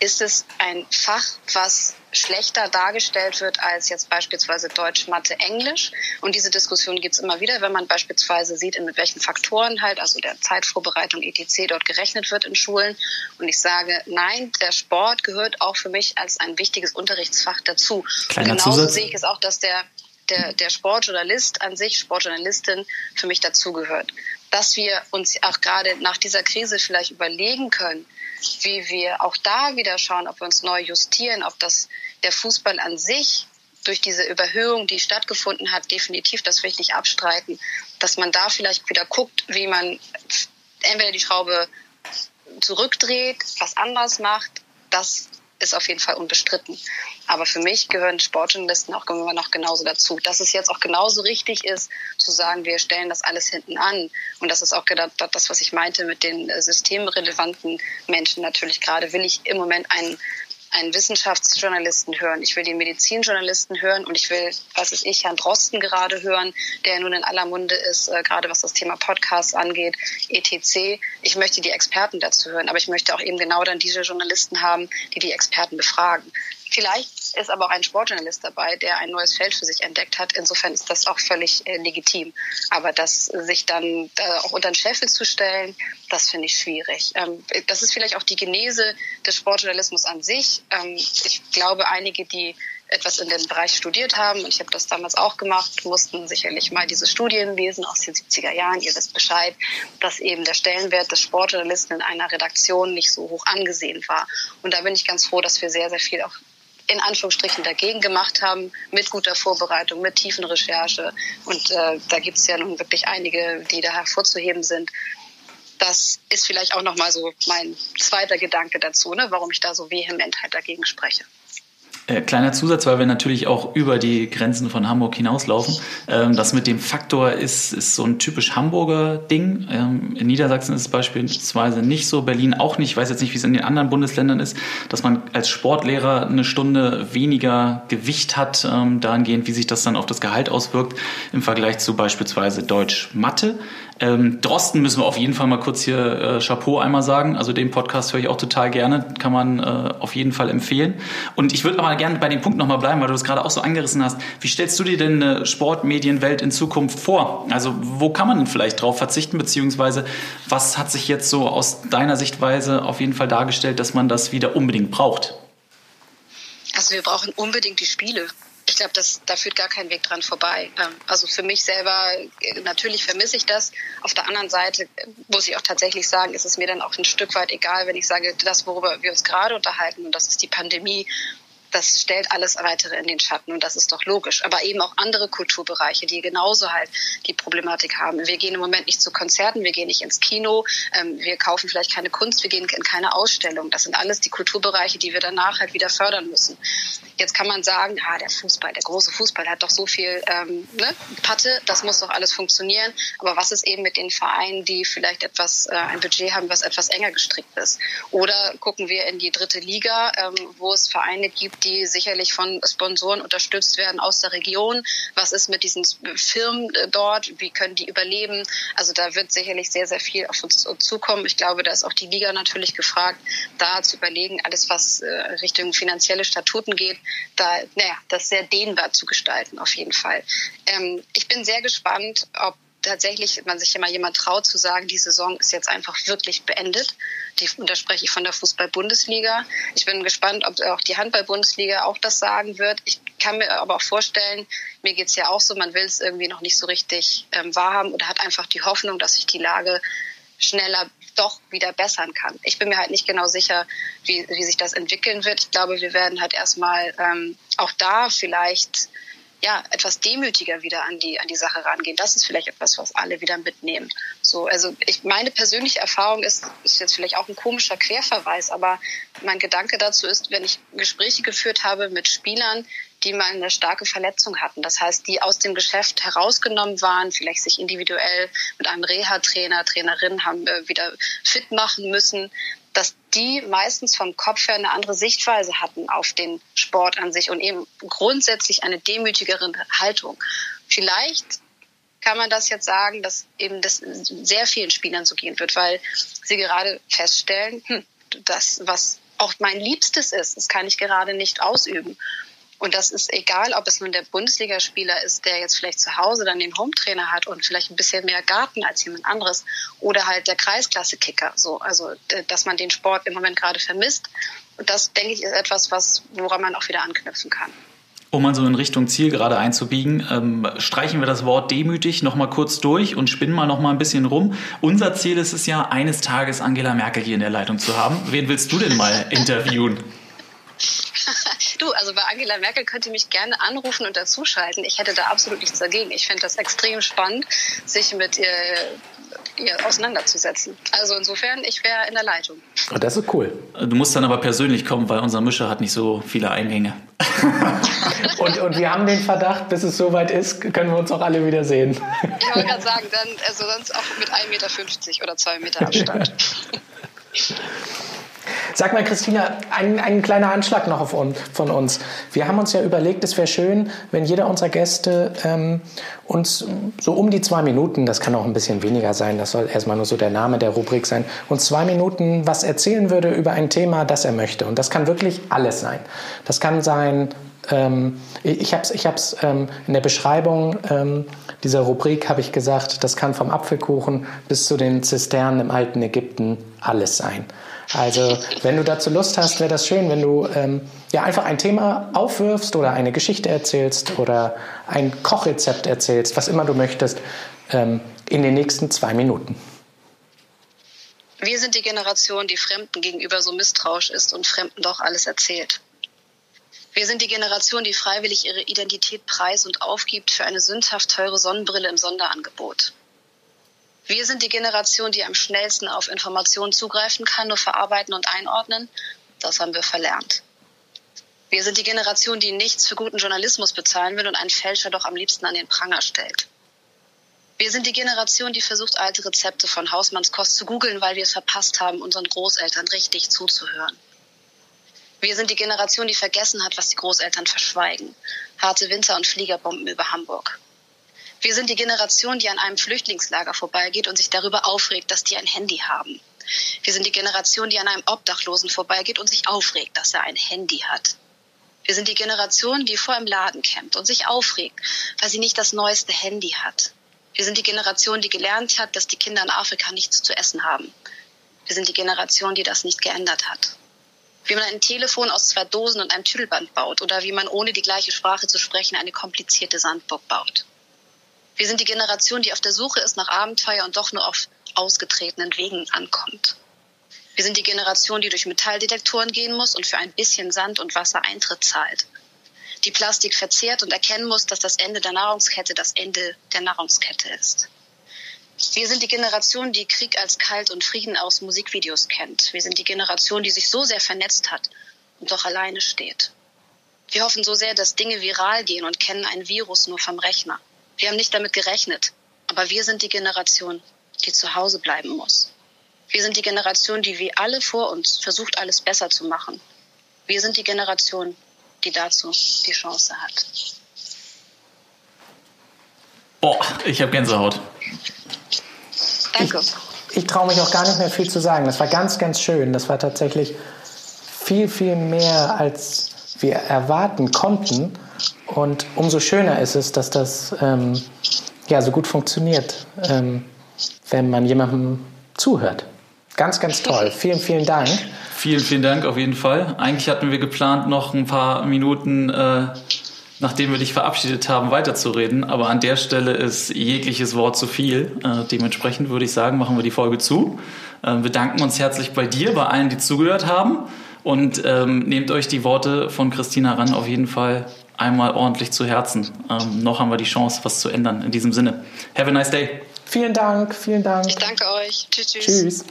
Ist es ein Fach, was schlechter dargestellt wird als jetzt beispielsweise Deutsch, Mathe, Englisch? Und diese Diskussion gibt es immer wieder, wenn man beispielsweise sieht, mit welchen Faktoren halt, also der Zeitvorbereitung etc. dort gerechnet wird in Schulen. Und ich sage, nein, der Sport gehört auch für mich als ein wichtiges Unterrichtsfach dazu. Kleiner genauso Zusatz. sehe ich es auch, dass der der, der Sportjournalist an sich, Sportjournalistin für mich dazugehört. Dass wir uns auch gerade nach dieser Krise vielleicht überlegen können, wie wir auch da wieder schauen, ob wir uns neu justieren, ob das der Fußball an sich durch diese Überhöhung, die stattgefunden hat, definitiv, das will ich nicht abstreiten, dass man da vielleicht wieder guckt, wie man entweder die Schraube zurückdreht, was anders macht, das ist auf jeden Fall unbestritten. Aber für mich gehören Sportjournalisten auch immer noch genauso dazu. Dass es jetzt auch genauso richtig ist, zu sagen, wir stellen das alles hinten an. Und das ist auch das, was ich meinte mit den äh, systemrelevanten Menschen. Natürlich gerade will ich im Moment einen einen Wissenschaftsjournalisten hören, ich will den Medizinjournalisten hören und ich will, was ist ich, Herrn Drosten gerade hören, der nun in aller Munde ist, äh, gerade was das Thema Podcasts angeht, etc. Ich möchte die Experten dazu hören, aber ich möchte auch eben genau dann diese Journalisten haben, die die Experten befragen. Vielleicht ist aber auch ein Sportjournalist dabei, der ein neues Feld für sich entdeckt hat. Insofern ist das auch völlig äh, legitim. Aber das sich dann äh, auch unter den Scheffel zu stellen, das finde ich schwierig. Ähm, das ist vielleicht auch die Genese des Sportjournalismus an sich. Ähm, ich glaube, einige, die etwas in dem Bereich studiert haben, und ich habe das damals auch gemacht, mussten sicherlich mal diese Studien lesen aus den 70er Jahren. Ihr wisst Bescheid, dass eben der Stellenwert des Sportjournalisten in einer Redaktion nicht so hoch angesehen war. Und da bin ich ganz froh, dass wir sehr, sehr viel auch in Anführungsstrichen dagegen gemacht haben, mit guter Vorbereitung, mit tiefen Recherche. Und äh, da gibt es ja nun wirklich einige, die da hervorzuheben sind. Das ist vielleicht auch nochmal so mein zweiter Gedanke dazu, ne, warum ich da so vehement halt dagegen spreche. Äh, kleiner Zusatz, weil wir natürlich auch über die Grenzen von Hamburg hinauslaufen. Ähm, das mit dem Faktor ist, ist so ein typisch Hamburger Ding. Ähm, in Niedersachsen ist es beispielsweise nicht so, Berlin auch nicht. Ich weiß jetzt nicht, wie es in den anderen Bundesländern ist, dass man als Sportlehrer eine Stunde weniger Gewicht hat, ähm, dahingehend, wie sich das dann auf das Gehalt auswirkt im Vergleich zu beispielsweise Deutsch-Mathe. Ähm, Drosten müssen wir auf jeden Fall mal kurz hier äh, Chapeau einmal sagen. Also den Podcast höre ich auch total gerne, kann man äh, auf jeden Fall empfehlen. Und ich würde aber gerne bei dem Punkt nochmal bleiben, weil du es gerade auch so angerissen hast. Wie stellst du dir denn eine Sportmedienwelt in Zukunft vor? Also wo kann man denn vielleicht drauf verzichten, beziehungsweise was hat sich jetzt so aus deiner Sichtweise auf jeden Fall dargestellt, dass man das wieder unbedingt braucht? Also wir brauchen unbedingt die Spiele ich glaube, da führt gar kein Weg dran vorbei. Ähm, also für mich selber, äh, natürlich vermisse ich das. Auf der anderen Seite äh, muss ich auch tatsächlich sagen, ist es mir dann auch ein Stück weit egal, wenn ich sage, das, worüber wir uns gerade unterhalten, und das ist die Pandemie, das stellt alles weitere in den Schatten und das ist doch logisch. Aber eben auch andere Kulturbereiche, die genauso halt die Problematik haben. Wir gehen im Moment nicht zu Konzerten, wir gehen nicht ins Kino, ähm, wir kaufen vielleicht keine Kunst, wir gehen in keine Ausstellung. Das sind alles die Kulturbereiche, die wir danach halt wieder fördern müssen. Jetzt kann man sagen, ah, der Fußball, der große Fußball hat doch so viel ähm, ne, Patte, das muss doch alles funktionieren. Aber was ist eben mit den Vereinen, die vielleicht etwas äh, ein Budget haben, was etwas enger gestrickt ist? Oder gucken wir in die dritte Liga, ähm, wo es Vereine gibt, die sicherlich von Sponsoren unterstützt werden aus der Region. Was ist mit diesen Firmen äh, dort? Wie können die überleben? Also da wird sicherlich sehr, sehr viel auf uns zukommen. Ich glaube, da ist auch die Liga natürlich gefragt, da zu überlegen, alles was äh, Richtung finanzielle Statuten geht, da, naja, das sehr dehnbar zu gestalten, auf jeden Fall. Ähm, ich bin sehr gespannt, ob tatsächlich man sich immer jemand traut zu sagen, die Saison ist jetzt einfach wirklich beendet. Die, und da spreche ich von der Fußball-Bundesliga. Ich bin gespannt, ob auch die Handball-Bundesliga auch das sagen wird. Ich kann mir aber auch vorstellen, mir geht's ja auch so, man will es irgendwie noch nicht so richtig ähm, wahrhaben oder hat einfach die Hoffnung, dass sich die Lage schneller doch wieder bessern kann. Ich bin mir halt nicht genau sicher, wie, wie sich das entwickeln wird. Ich glaube, wir werden halt erstmal ähm, auch da vielleicht ja, etwas demütiger wieder an die, an die Sache rangehen. Das ist vielleicht etwas, was alle wieder mitnehmen. So, also ich, meine persönliche Erfahrung ist, ist jetzt vielleicht auch ein komischer Querverweis, aber mein Gedanke dazu ist, wenn ich Gespräche geführt habe mit Spielern, die mal eine starke Verletzung hatten. Das heißt, die aus dem Geschäft herausgenommen waren, vielleicht sich individuell mit einem Reha-Trainer, Trainerin haben äh, wieder fit machen müssen dass die meistens vom Kopf her eine andere Sichtweise hatten auf den Sport an sich und eben grundsätzlich eine demütigere Haltung. Vielleicht kann man das jetzt sagen, dass eben das sehr vielen Spielern so gehen wird, weil sie gerade feststellen, hm, das, was auch mein Liebstes ist, das kann ich gerade nicht ausüben. Und das ist egal, ob es nun der Bundesligaspieler ist, der jetzt vielleicht zu Hause dann den Hometrainer hat und vielleicht ein bisschen mehr Garten als jemand anderes oder halt der Kreisklasse-Kicker. So, also, dass man den Sport im Moment gerade vermisst. Und das, denke ich, ist etwas, was, woran man auch wieder anknüpfen kann. Um mal so in Richtung Ziel gerade einzubiegen, ähm, streichen wir das Wort demütig noch mal kurz durch und spinnen mal noch mal ein bisschen rum. Unser Ziel ist es ja, eines Tages Angela Merkel hier in der Leitung zu haben. Wen willst du denn mal interviewen? Du, also bei Angela Merkel könnt ihr mich gerne anrufen und dazuschalten. Ich hätte da absolut nichts dagegen. Ich fände das extrem spannend, sich mit ihr, ihr auseinanderzusetzen. Also insofern, ich wäre in der Leitung. Oh, das ist cool. Du musst dann aber persönlich kommen, weil unser Mischer hat nicht so viele Eingänge. Und, und wir haben den Verdacht, bis es soweit ist, können wir uns auch alle wieder sehen. Ich wollte gerade sagen, dann, also sonst auch mit 1,50 Meter oder 2 Meter Abstand. Sag mal, Christina, ein, ein kleiner Anschlag noch auf von uns. Wir haben uns ja überlegt, es wäre schön, wenn jeder unserer Gäste ähm, uns so um die zwei Minuten, das kann auch ein bisschen weniger sein, das soll erstmal nur so der Name der Rubrik sein, uns zwei Minuten was erzählen würde über ein Thema, das er möchte. Und das kann wirklich alles sein. Das kann sein, ähm, ich habe es ich hab's, ähm, in der Beschreibung ähm, dieser Rubrik habe ich gesagt, das kann vom Apfelkuchen bis zu den Zisternen im alten Ägypten alles sein. Also, wenn du dazu Lust hast, wäre das schön, wenn du ähm, ja einfach ein Thema aufwirfst oder eine Geschichte erzählst oder ein Kochrezept erzählst, was immer du möchtest, ähm, in den nächsten zwei Minuten. Wir sind die Generation, die Fremden gegenüber so misstrauisch ist und Fremden doch alles erzählt. Wir sind die Generation, die freiwillig ihre Identität preis und aufgibt für eine sündhaft teure Sonnenbrille im Sonderangebot. Wir sind die Generation, die am schnellsten auf Informationen zugreifen kann, nur verarbeiten und einordnen. Das haben wir verlernt. Wir sind die Generation, die nichts für guten Journalismus bezahlen will und einen Fälscher doch am liebsten an den Pranger stellt. Wir sind die Generation, die versucht, alte Rezepte von Hausmannskost zu googeln, weil wir es verpasst haben, unseren Großeltern richtig zuzuhören. Wir sind die Generation, die vergessen hat, was die Großeltern verschweigen. Harte Winter und Fliegerbomben über Hamburg. Wir sind die Generation, die an einem Flüchtlingslager vorbeigeht und sich darüber aufregt, dass die ein Handy haben. Wir sind die Generation, die an einem Obdachlosen vorbeigeht und sich aufregt, dass er ein Handy hat. Wir sind die Generation, die vor einem Laden campt und sich aufregt, weil sie nicht das neueste Handy hat. Wir sind die Generation, die gelernt hat, dass die Kinder in Afrika nichts zu essen haben. Wir sind die Generation, die das nicht geändert hat. Wie man ein Telefon aus zwei Dosen und einem Tüdelband baut oder wie man ohne die gleiche Sprache zu sprechen eine komplizierte Sandburg baut. Wir sind die Generation, die auf der Suche ist nach Abenteuer und doch nur auf ausgetretenen Wegen ankommt. Wir sind die Generation, die durch Metalldetektoren gehen muss und für ein bisschen Sand und Wasser Eintritt zahlt. Die Plastik verzehrt und erkennen muss, dass das Ende der Nahrungskette das Ende der Nahrungskette ist. Wir sind die Generation, die Krieg als Kalt und Frieden aus Musikvideos kennt. Wir sind die Generation, die sich so sehr vernetzt hat und doch alleine steht. Wir hoffen so sehr, dass Dinge viral gehen und kennen ein Virus nur vom Rechner. Wir haben nicht damit gerechnet, aber wir sind die Generation, die zu Hause bleiben muss. Wir sind die Generation, die wie alle vor uns versucht, alles besser zu machen. Wir sind die Generation, die dazu die Chance hat. Boah, ich habe Gänsehaut. Danke. Ich traue mich auch gar nicht mehr viel zu sagen. Das war ganz, ganz schön. Das war tatsächlich viel, viel mehr, als wir erwarten konnten. Und umso schöner ist es, dass das ähm, ja, so gut funktioniert, ähm, wenn man jemandem zuhört. Ganz, ganz toll. Vielen, vielen Dank. Vielen, vielen Dank auf jeden Fall. Eigentlich hatten wir geplant, noch ein paar Minuten, äh, nachdem wir dich verabschiedet haben, weiterzureden. Aber an der Stelle ist jegliches Wort zu viel. Äh, dementsprechend würde ich sagen, machen wir die Folge zu. Äh, bedanken uns herzlich bei dir, bei allen, die zugehört haben. Und ähm, nehmt euch die Worte von Christina ran auf jeden Fall einmal ordentlich zu Herzen. Ähm, noch haben wir die Chance, was zu ändern. In diesem Sinne, have a nice day. Vielen Dank, vielen Dank. Ich danke euch. Tschüss, tschüss. Tschüss.